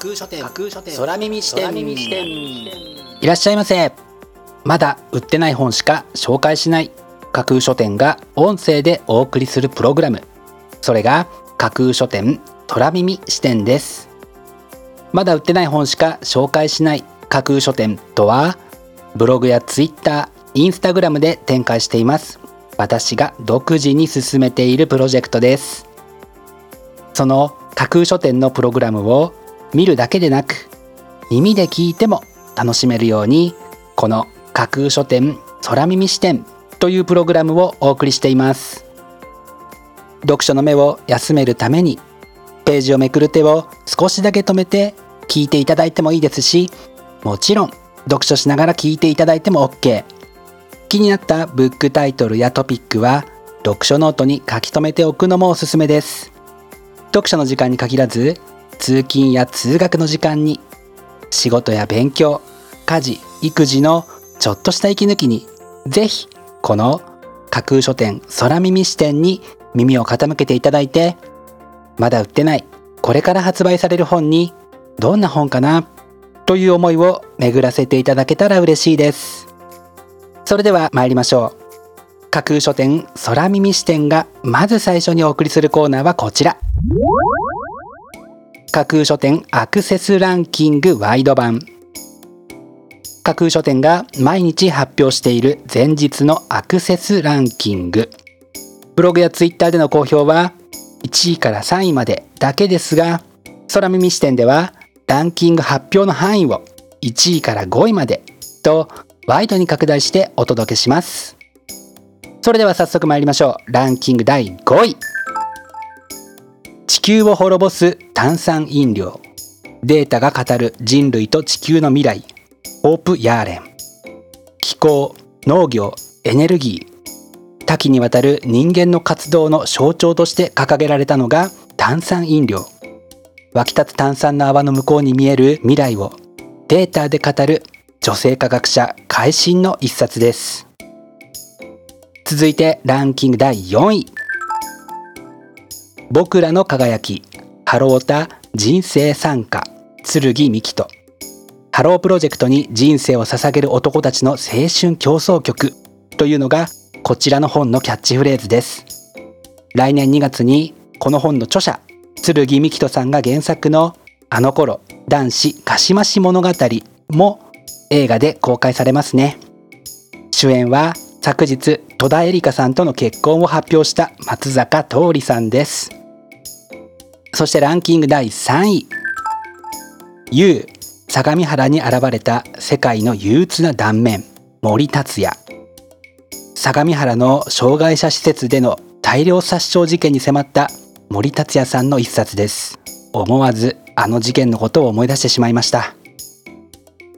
架空書店。架空書店。空耳視点。いらっしゃいませ。まだ売ってない本しか紹介しない。架空書店が音声でお送りするプログラム。それが架空書店空耳視点です。まだ売ってない本しか紹介しない。架空書店とはブログやツイッターインスタグラムで展開しています。私が独自に進めているプロジェクトです。その架空書店のプログラムを見るだけでなく耳で聞いても楽しめるようにこの架空書店空耳視点というプログラムをお送りしています。読書の目を休めるためにページをめくる手を少しだけ止めて聞いていただいてもいいですしもちろん読書しながら聞いていただいても OK 気になったブックタイトルやトピックは読書ノートに書き留めておくのもおすすめです。読書の時間に限らず通勤や通学の時間に仕事や勉強家事育児のちょっとした息抜きにぜひこの架空書店空耳視点に耳を傾けていただいてまだ売ってないこれから発売される本にどんな本かなという思いを巡らせていただけたら嬉しいです。それでは参りましょう。架空書店空耳視点がまず最初にお送りするコーナーはこちら。架空書店アクセスランキングワイド版。架空書店が毎日発表している前日のアクセスランキング。ブログやツイッターでの好評は1位から3位までだけですが空耳視点ではランキング発表の範囲を1位から5位までとワイドに拡大してお届けします。それでは早速参りましょう。ランキング第5位。地球を滅ぼす炭酸飲料。データが語る人類と地球の未来。ホープ・ヤーレン。気候農業エネルギー。多岐にわたる人間の活動の象徴として掲げられたのが炭酸飲料。湧き立つ炭酸の泡の向こうに見える未来をデータで語る女性科学者会心の一冊です。続いてランキング第4位。僕らの輝き。ハロータ人生参加。剣美希とハロープロジェクトに人生を捧げる男たちの青春競争曲。というのがこちらの本のキャッチフレーズです。来年2月にこの本の著者剣美希人さんが原作のあの頃男子かしまし物語も映画で公開されますね。主演は昨日戸田恵梨香さんとの結婚を発表した松坂桃李さんです。そしてランキング第3位。U 相模原に現れた世界の憂鬱な断面。森達也。相模原の障害者施設での大量殺傷事件に迫った森達也さんの一冊です。思わずあの事件のことを思い出してしまいました。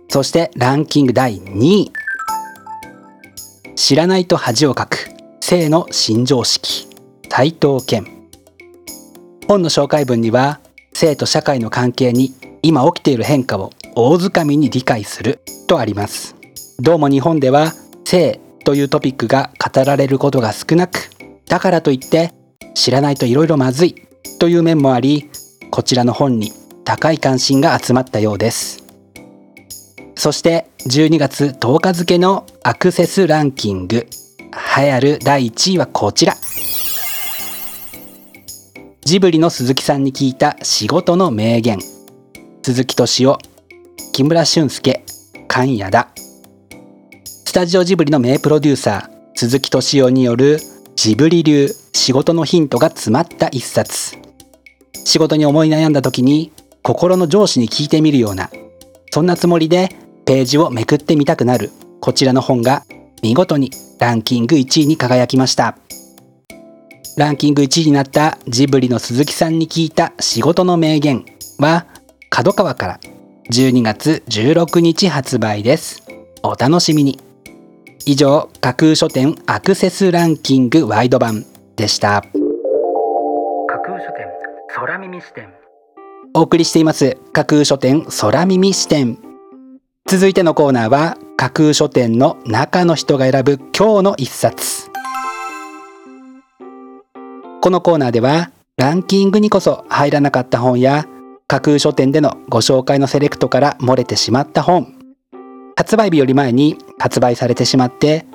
そしてランキング第2位。知らないと恥をかく性の新常識。斉藤健本の紹介文には性と社会の関係に今起きている変化を大づかみに理解するとあります。どうも日本では性というトピックが語られることが少なくだからといって知らないといろいろまずいという面もありこちらの本に高い関心が集まったようです。そして12月10日付のアクセスランキング。流行る第1位はこちら。ジブリの鈴木さんに聞いた仕事の名言。鈴木敏夫木村俊介菅谷田。スタジオジブリの名プロデューサー鈴木敏夫によるジブリ流仕事のヒントが詰まった一冊。仕事に思い悩んだ時に心の上司に聞いてみるような。そんなつもりでページをめくってみたくなる。こちらの本が見事にランキング1位に輝きました。ランキング1位になったジブリの鈴木さんに聞いた仕事の名言は角川から。12月16日発売です。お楽しみに。以上架空書店アクセスランキングワイド版でした。架空書店空耳視点。お送りしています架空書店空耳視点。続いてのコーナーは架空書店の中の人が選ぶ今日の一冊このコーナーではランキングにこそ入らなかった本や架空書店でのご紹介のセレクトから漏れてしまった本発売日より前に発売されてしまって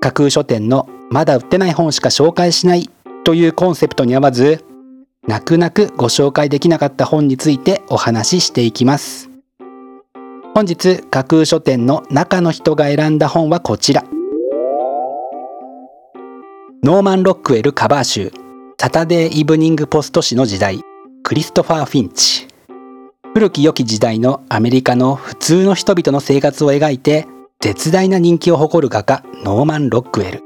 架空書店のまだ売ってない本しか紹介しないというコンセプトに合わず泣く泣くご紹介できなかった本についてお話ししていきます。本日架空書店の中の人が選んだ本はこちら。ノーマン・ロックウェルカバー集サタデー・イブニング・ポスト誌の時代クリストファー・フィンチ。古き良き時代のアメリカの普通の人々の生活を描いて絶大な人気を誇る画家ノーマン・ロックウェル。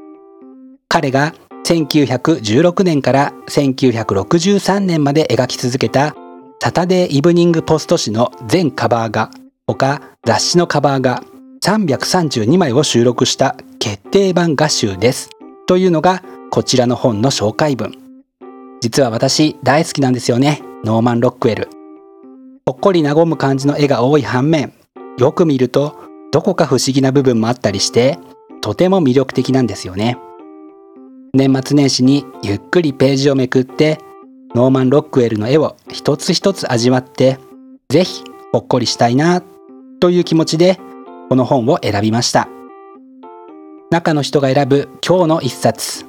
彼が1916年から1963年まで描き続けたサタデー・イブニング・ポスト誌の全カバー画他雑誌のカバー画332枚を収録した決定版画集です。というのがこちらの本の紹介文。実は私大好きなんですよね。ノーマン・ロックウェル。ほっこり和む感じの絵が多い反面よく見るとどこか不思議な部分もあったりしてとても魅力的なんですよね。年末年始にゆっくりページをめくってノーマン・ロックウェルの絵を一つ一つ味わってぜひほっこりしたいなという気持ちでこの本を選びました。中の人が選ぶ今日の一冊。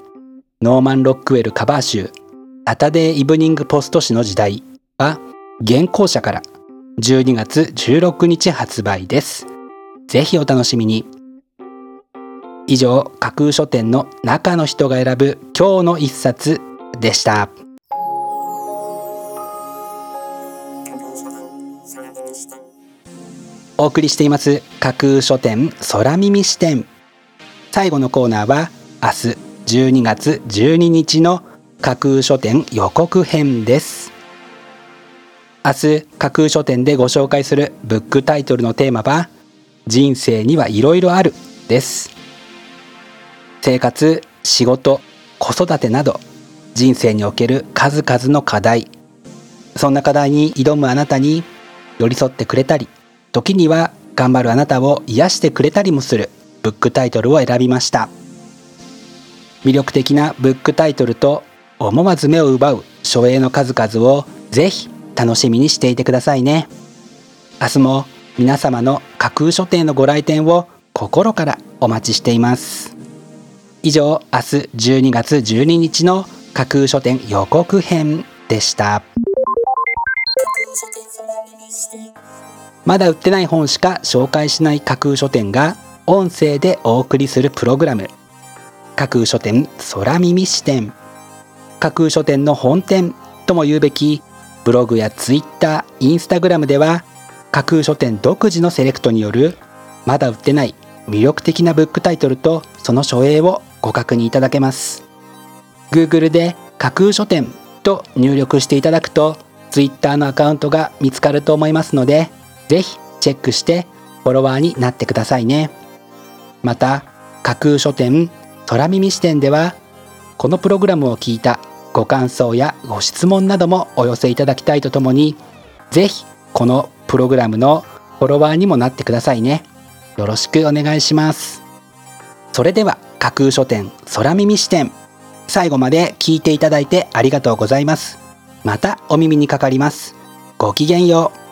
ノーマン・ロックウェルカバー集。サタデー・イブニング・ポスト誌の時代は玄光社から12月16日発売です。ぜひお楽しみに。以上、架空書店の中の人が選ぶ今日の一冊でした。お送りしています架空書店空耳視点最後のコーナーは明日12月12日の架空書店予告編です。明日架空書店でご紹介するブックタイトルのテーマは人生にはいろいろあるです。生活仕事子育てなど人生における数々の課題。そんな課題に挑むあなたに寄り添ってくれたり時には頑張るあなたを癒してくれたりもするブックタイトルを選びました。魅力的なブックタイトルと思わず目を奪う書影の数々をぜひ楽しみにしていてくださいね。明日も皆様の架空書店のご来店を心からお待ちしています。以上明日12月12日の架空書店予告編でした。まだ売ってない本しか紹介しない架空書店が音声でお送りするプログラム。架空書店空耳視点。架空書店の本店とも言うべきブログやツイッター、インスタグラムでは架空書店独自のセレクトによるまだ売ってない魅力的なブックタイトルとその書影をご確認いただけます。Google で架空書店と入力していただくと Twitter のアカウントが見つかると思いますのでぜひチェックしてフォロワーになってくださいね。また架空書店空耳視点ではこのプログラムを聞いたご感想やご質問などもお寄せいただきたいとともにぜひこのプログラムのフォロワーにもなってくださいね。よろしくお願いします。それでは架空書店空耳視点最後まで聞いていただいてありがとうございます。またお耳にかかります。ごきげんよう。